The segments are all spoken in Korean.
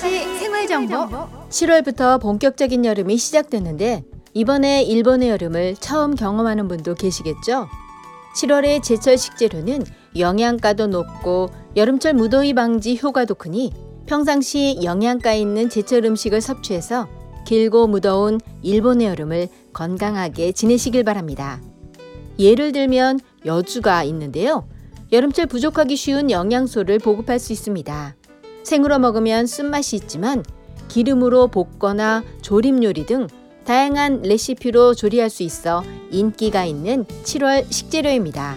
후쿠오카시 생활 정보 7월부터 본격적인 여름이 시작됐는데 이번에 일본의 여름을 처음 경험하는 분도 계시겠죠? 7월의 제철 식재료는 영양가도 높고 여름철 무더위 방지 효과도 크니 평상시 영양가 있는 제철 음식을 섭취해서 길고 무더운 일본의 여름을 건강하게 지내시길 바랍니다. 예를 들면 여주가 있는데요. 여름철 부족하기 쉬운 영양소를 보급할 수 있습니다. 생으로 먹으면 쓴맛이 있지만 기름으로 볶거나 조림 요리 등 다양한 레시피로 조리할 수 있어 인기가 있는 7월 식재료입니다.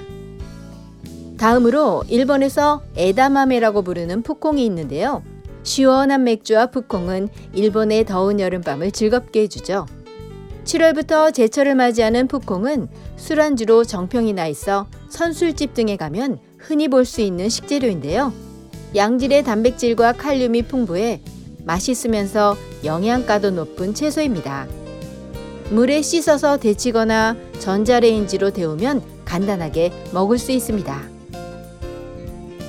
다음으로 일본에서 에다마메라고 부르는 푸콩이 있는데요. 시원한 맥주와 푸콩은 일본의 더운 여름밤을 즐겁게 해주죠. 7월부터 제철을 맞이하는 푸콩은 술안주로 정평이 나 있어 선술집 등에 가면 흔히 볼 수 있는 식재료인데요. 양질의 단백질과 칼륨이 풍부해 맛있으면서 영양가도 높은 채소입니다. 물에 씻어서 데치거나 전자레인지로 데우면 간단하게 먹을 수 있습니다.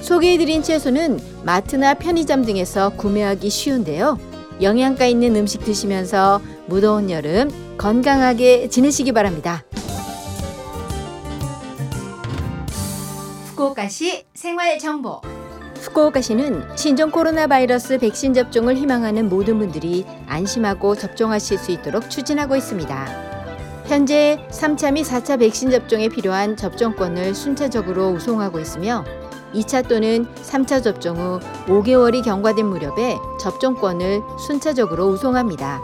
소개해드린 채소는 마트나 편의점 등에서 구매하기 쉬운데요. 영양가 있는 음식 드시면서 무더운 여름 건강하게 지내시기 바랍니다. 후쿠오카시 생활 정보. 후쿠오카시는 신종 코로나 바이러스 백신 접종을 희망하는 모든 분들이 안심하고 접종하실 수 있도록 추진하고 있습니다. 현재 3차 및 4차 백신 접종에 필요한 접종권을 순차적으로 우송하고 있으며 2차 또는 3차 접종 후 5개월이 경과된 무렵에 접종권을 순차적으로 우송합니다.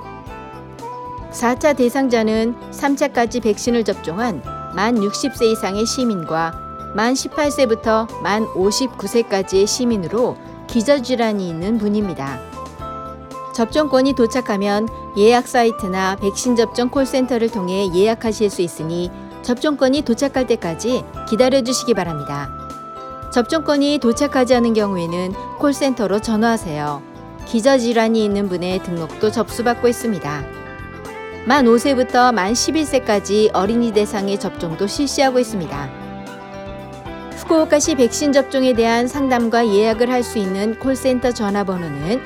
4차 대상자는 3차까지 백신을 접종한 만 60세 이상의 시민과 만 18세부터 만 59세까지의 시민으로 기저질환이 있는 분입니다. 접종권이 도착하면 예약 사이트나 백신 접종 콜센터를 통해 예약하실 수 있으니 접종권이 도착할 때까지 기다려 주시기 바랍니다. 접종권이 도착하지 않은 경우에는 콜센터로 전화하세요. 기저질환이 있는 분의 등록도 접수받고 있습니다. 만 5세부터 만 11세까지 어린이 대상의 접종도 실시하고 있습니다. 후쿠오카시 백신 접종에 대한 상담과 예약을 할 수 있는 콜센터 전화번호는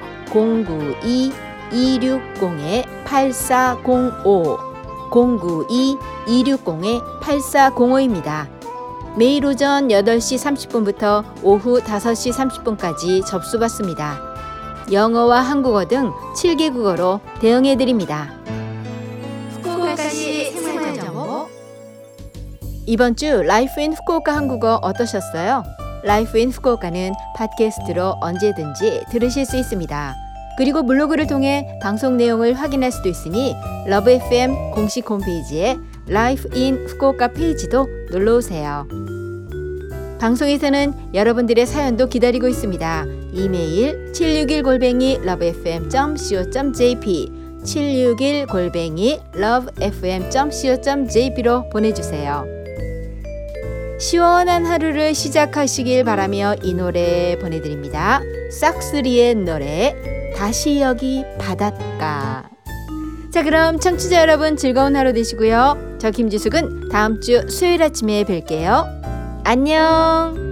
092-260-8405 092-260-8405입니다. 매일 오전 8시 30분부터 오후 5시 30분까지 접수받습니다. 영어와 한국어 등 7개 국어로 대응해 드립니다. 이번 주 Life in Fukuoka 한국어 어떠셨어요? Life in Fukuoka는 팟캐스트로 언제든지 들으실 수 있습니다. 그리고 블로그를 통해 방송 내용을 확인할 수도 있으니 Love FM 공식 홈페이지에 Life in Fukuoka 페이지도 놀러 오세요. 방송에서는 여러분들의 사연도 기다리고 있습니다. 이메일 761골뱅이 lovefm.co.jp 761골뱅이 lovefm.co.jp로 보내주세요. 시원한 하루를 시작하시길 바라며 이 노래 보내드립니다. 싹스리의 노래 다시 여기 바닷가 자 그럼 청취자 여러분 즐거운 하루 되시고요. 저 김지숙은 다음 주 수요일 아침에 뵐게요. 안녕